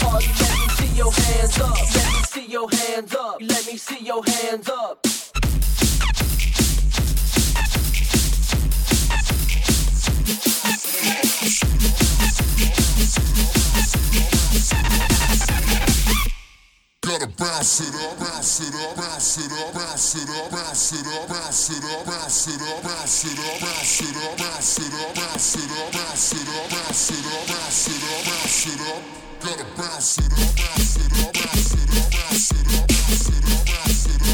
party. Let me see your hands up. Let me see your hands up. Let me see your hands up. Gotta bounce it up, bounce it up, bounce it up, bounce it up, bounce it up, bounce it up, bounce it up, bounce it up, bounce it up, bounce it up, bounce it up, bounce it up, bounce it up, bounce it up, bounce it up gotta bounce it up, bounce it up, bounce it up, bounce it up, bounce it up, bounce it up.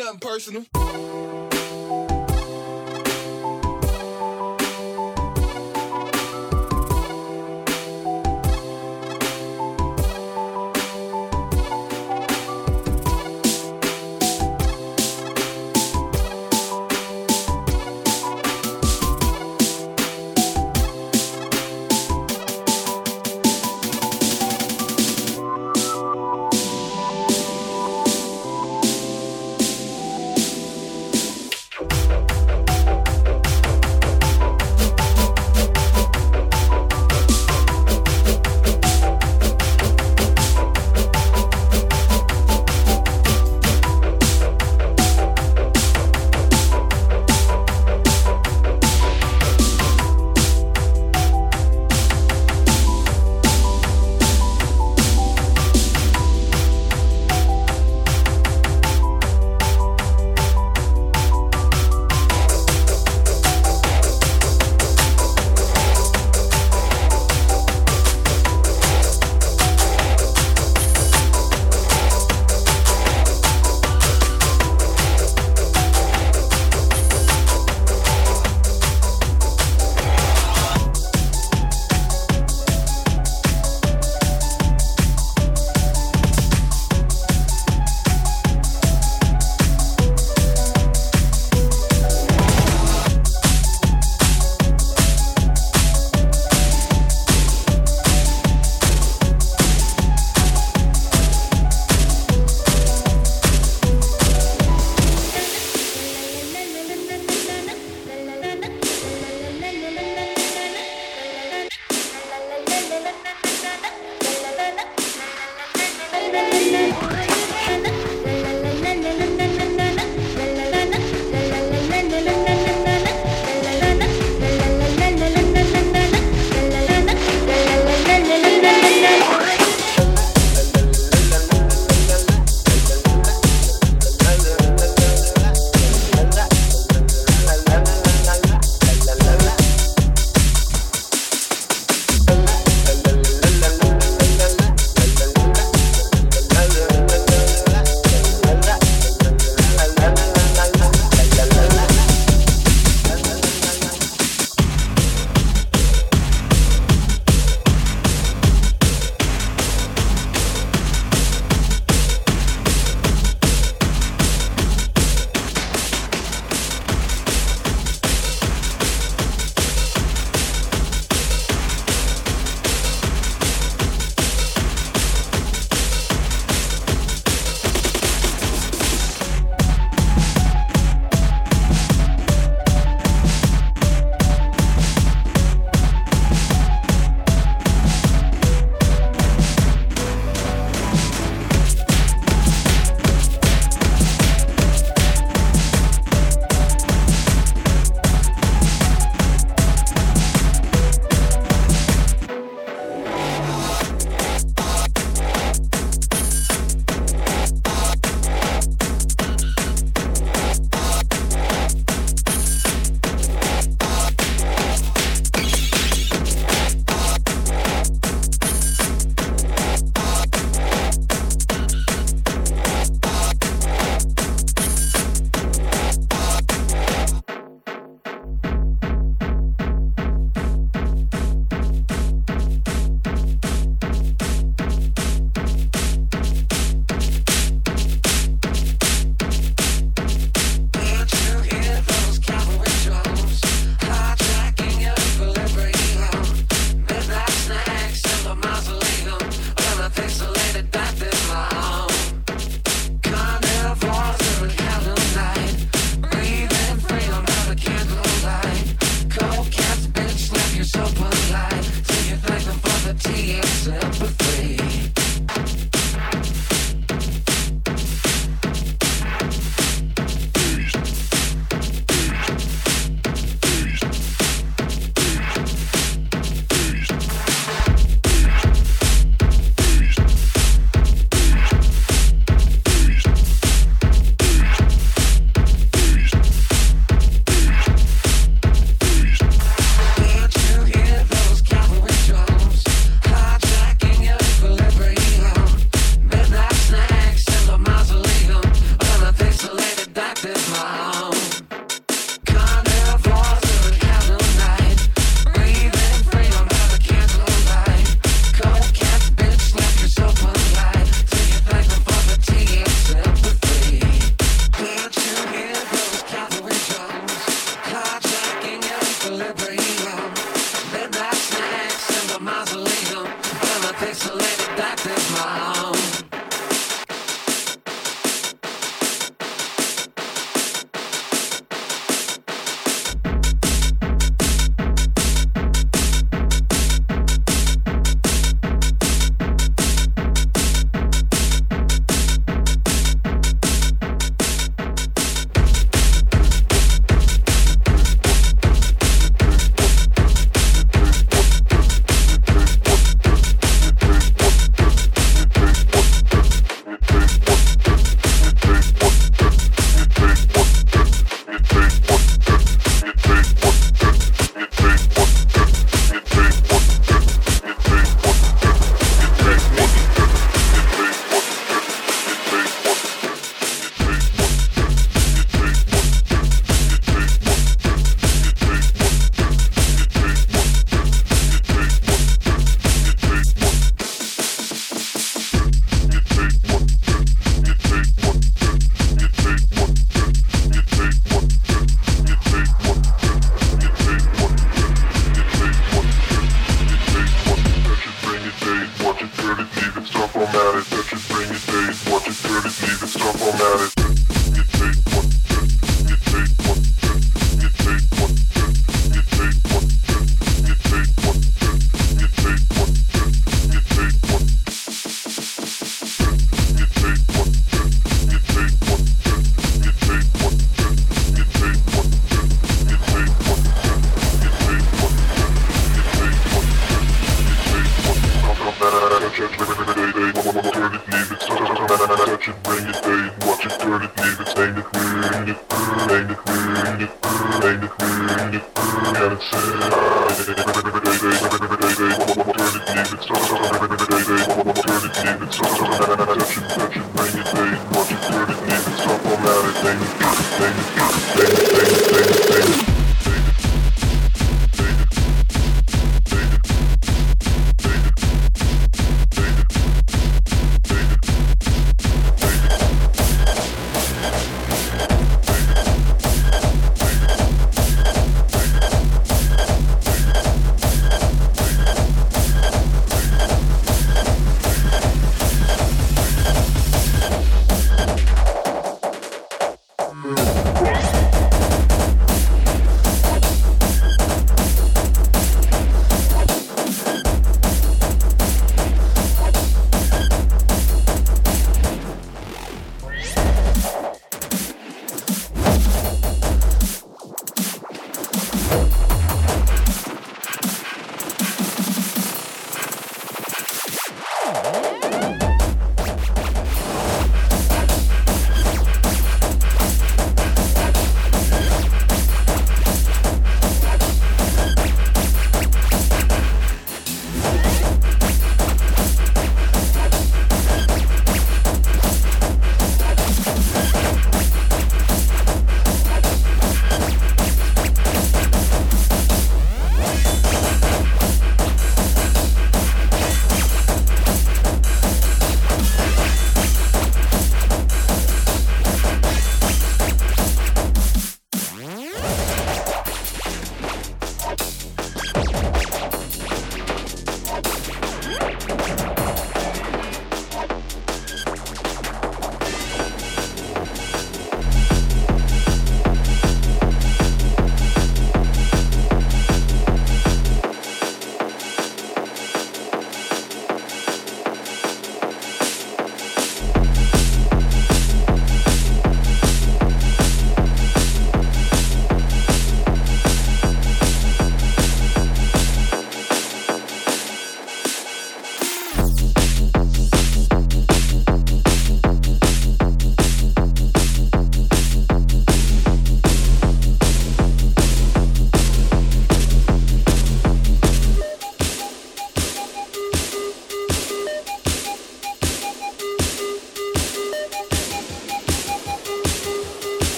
nothing personal.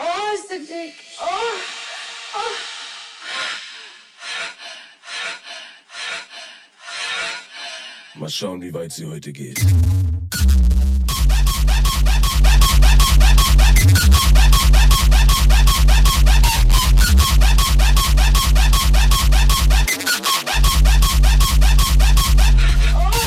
Oh, ist der dick. Oh, oh. Mal schauen, wie weit sie heute geht. Oh.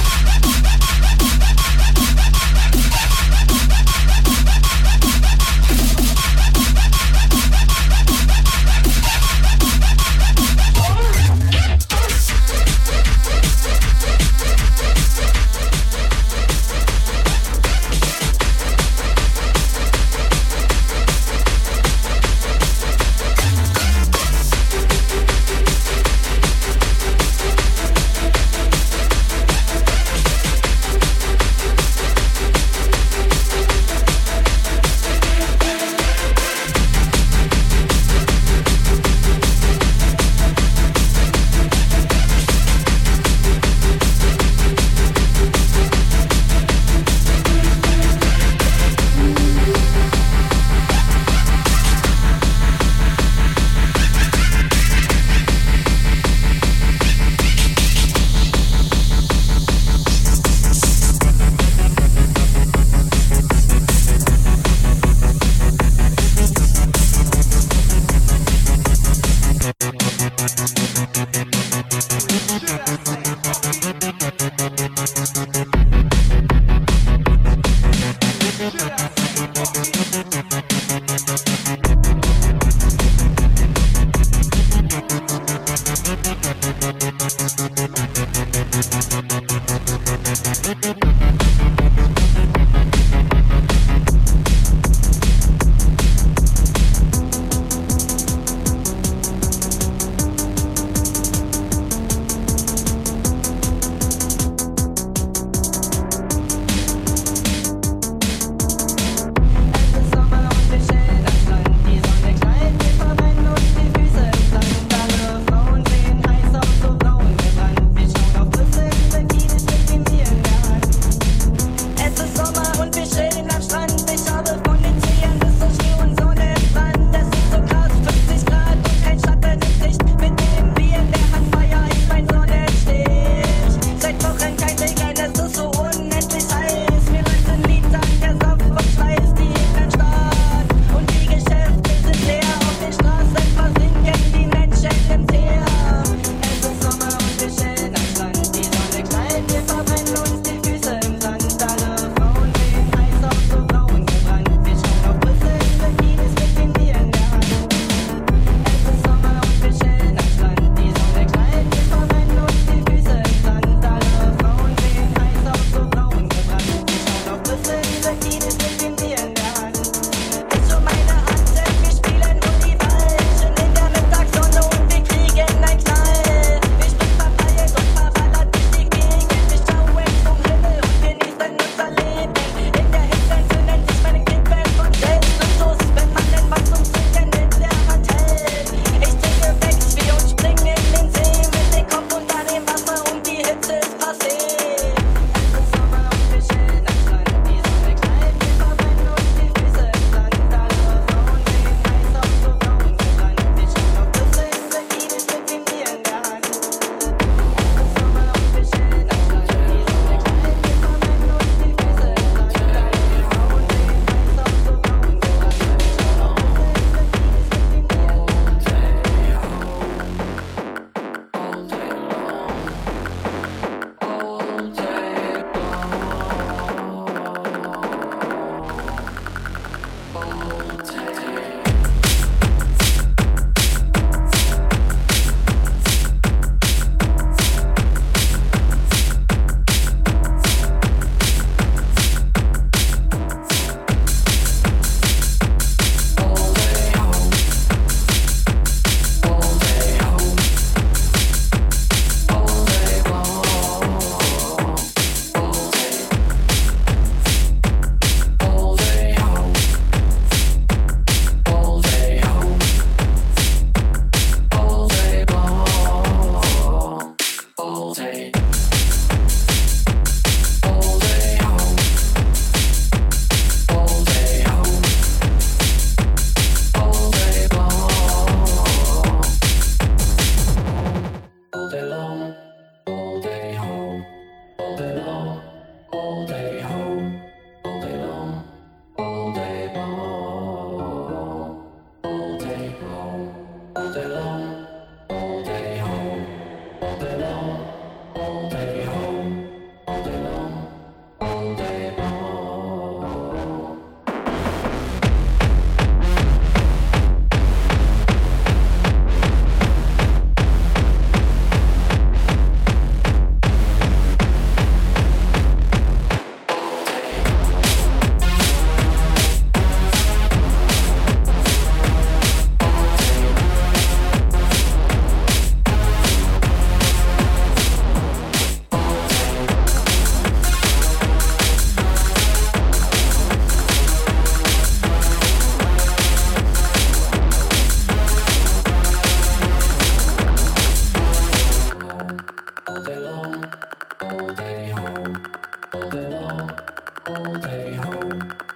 All day home.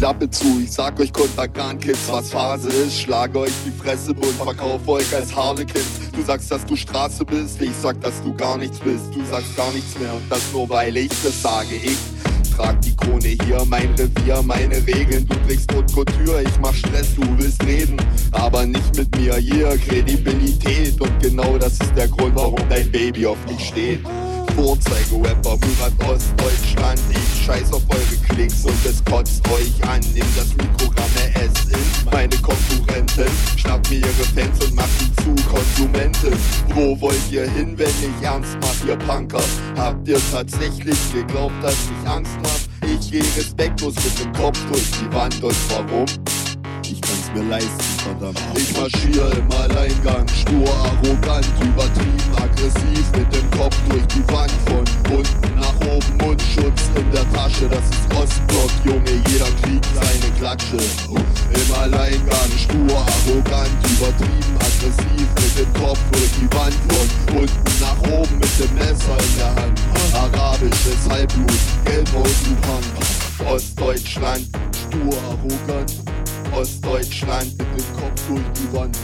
Sag euch Kontergan-Kids, was Phase ist. Schlag euch die Fresse bunt, verkauf euch als Harlequins. Du sagst, dass du Straße bist, ich sag, dass du gar nichts bist. Du sagst gar nichts mehr und das nur, weil ich das sage. Ich trag die Krone hier, mein Revier, meine Regeln. Du trägst Haute Couture, ich mach Stress, du willst reden, aber nicht mit mir. Hier Kredibilität und genau das ist der Grund, warum dein Baby auf mich steht. Vorzeige-Rapper, Murat Ostdeutschland. Ich scheiß auf eure Klicks und es kotzt euch an. Nimm das Mikrogramm, es ist meine Konkurrenten. Schnapp mir ihre Fans und mach sie zu Konsumenten. Wo wollt ihr hin, wenn ich ernst mach, ihr Punker? Habt ihr tatsächlich geglaubt, dass ich Angst mach? Ich geh respektlos mit dem Kopf durch die Wand und warum? ich kann's mir leisten, verdammt. Ich marschiere im Alleingang, stur, arrogant, übertrieben, aggressiv, mit dem Kopf durch die Wand von unten nach oben, Mundschutz in der Tasche, das ist Ostblock, Junge, jeder kriegt seine Klatsche. Im Alleingang, stur, arrogant, übertrieben, aggressiv, mit dem Kopf durch die Wand von unten nach oben, mit dem Messer in der Hand. Arabisches Halbblut, gelb aus Lupan, Ostdeutschland, stur, arrogant, Ostdeutschland mit dem Kopf durch die Wand.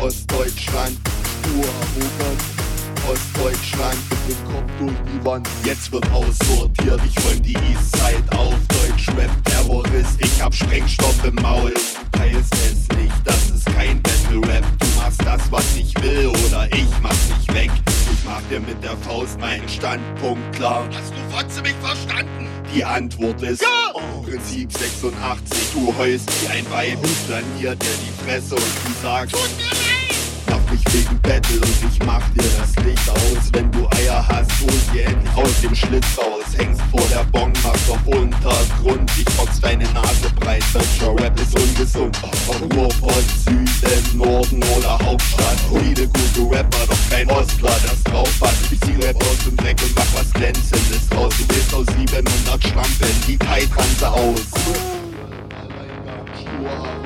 Ostdeutschland, arrogant. Ostdeutschland mit dem Kopf durch die Wand. Jetzt wird aussortiert, ich räum die Eastside auf. Deutschrap Terrorist, ich hab Sprengstoff im Maul. Du teilst es nicht, das ist kein Battle Rap. Du machst das, was ich will, oder ich mach dich weg. Ich mach dir mit der Faust meinen Standpunkt klar. Hast du Fotze mich verstanden? Die Antwort ist ja! Prinzip 86. Du heust wie ein Weib, planiert dir die Fresse und du sagst, Tut mir leid! Mach mich wegen Battle und ich mach dir das Licht aus. Wenn du Eier hast, hol sie endlich aus dem Schlitz raus. Hängst vor der Bon, machst auf Untergrund. Ich box deine Nase breit, deutscher Rap ist ungesund. Ruhrpott, Süden, Norden oder Hauptstadt. Viele gute Rapper, doch kein Ostler, das drauf hat. Ich zieh Rap aus dem Dreck und mach was Glänzendes draus. Du bist aus 700 Schlampen, die Kai-Transe aus. Stur,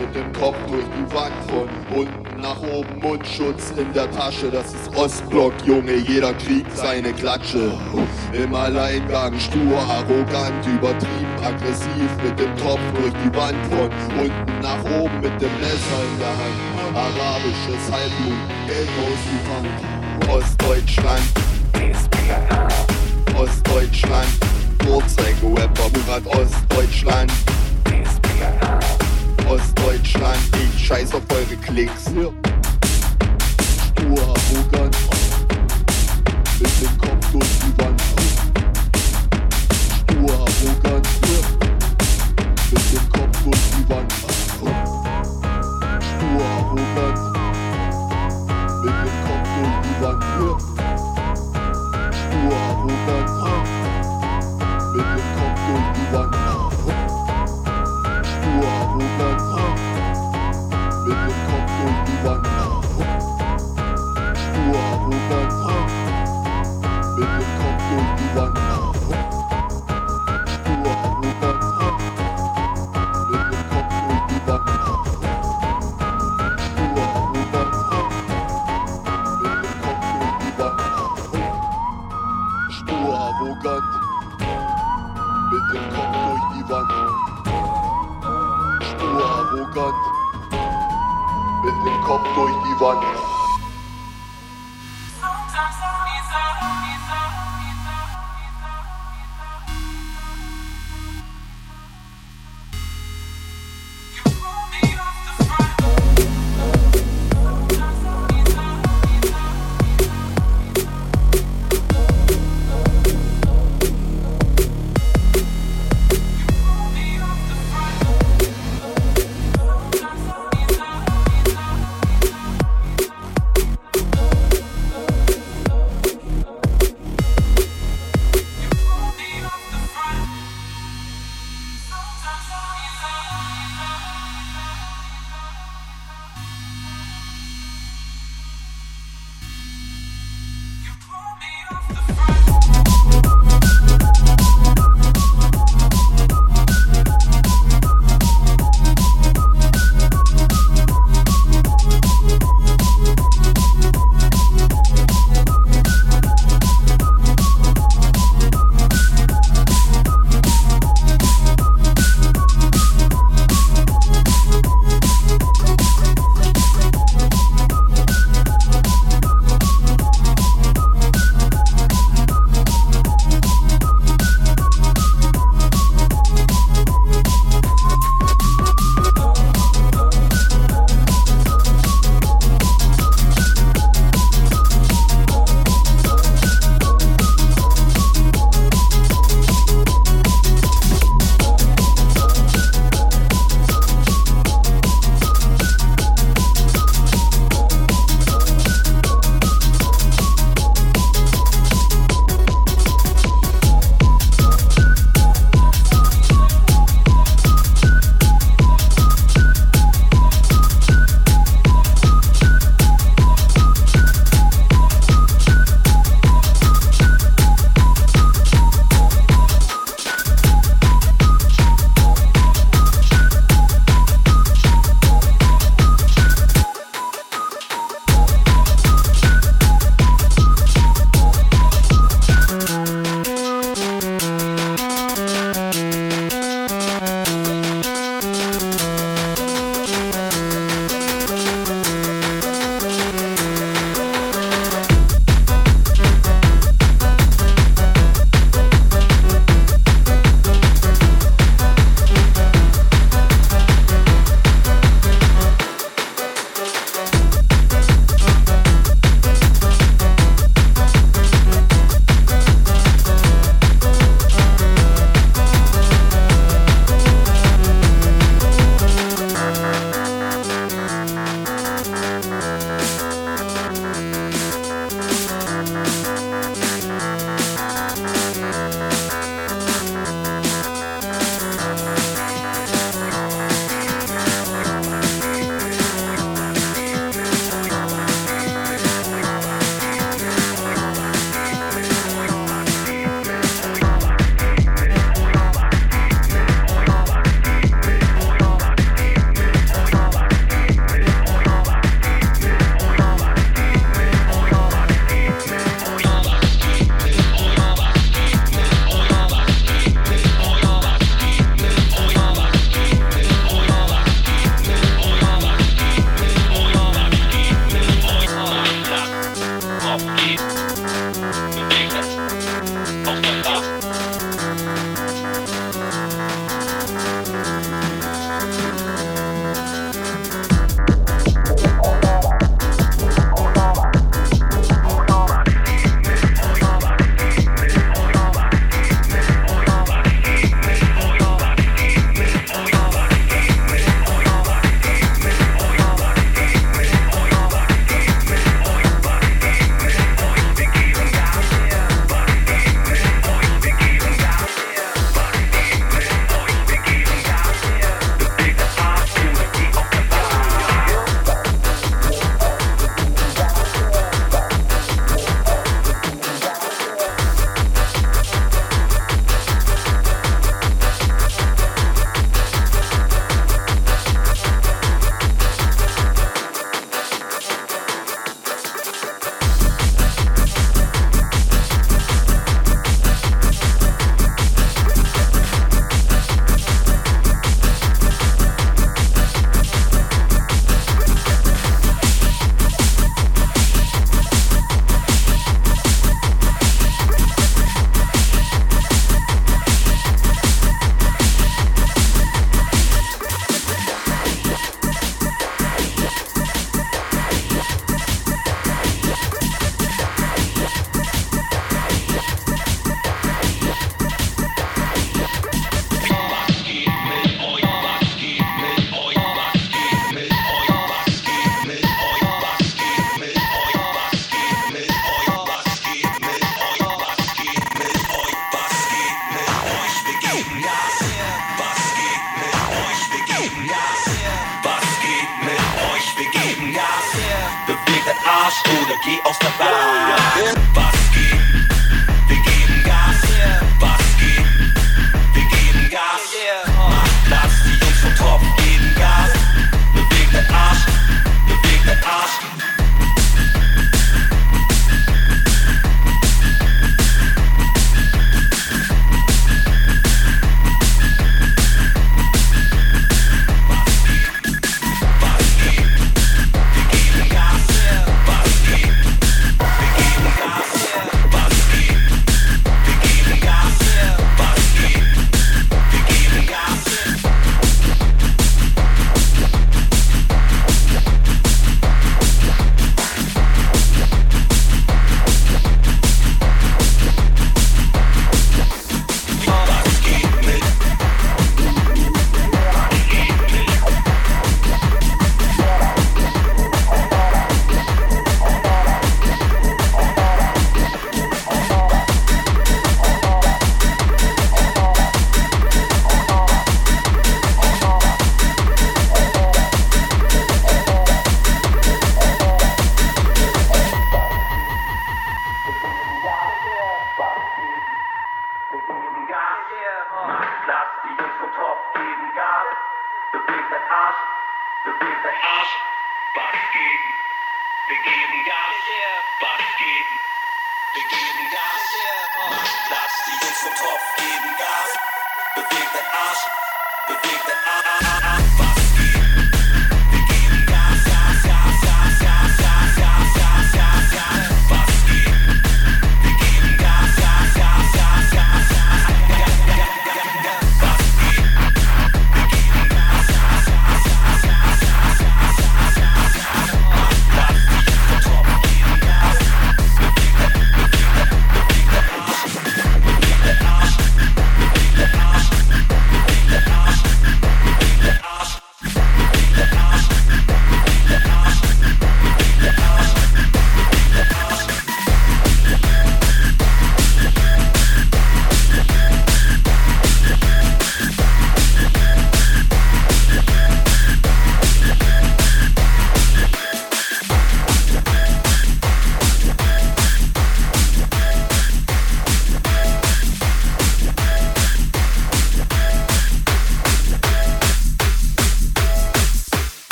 mit dem Kopf durch die Wand von unten nach oben, Mundschutz in der Tasche, das ist Ostblock, Junge, jeder kriegt seine Klatsche. Im Alleingang, stur, arrogant, übertrieben, aggressiv mit dem Kopf durch die Wand von unten nach oben mit dem Messer in der Hand. Arabisches Halbblut, Geld aus Ostdeutschland, Ostdeutschland, Vorzeige-Rapper, Murat Ostdeutschland. Ostdeutschland, ich scheiß auf eure Klicks. Stur, arrogant, mit dem Kopf durch die Wand. Stur, arrogant, mit dem Kopf durch die Wand. Stur, arrogant, mit dem Kopf durch die Wand. Stur,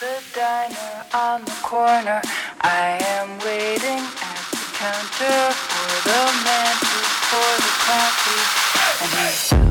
The diner on the corner. I am waiting at the counter for the man to for the coffee.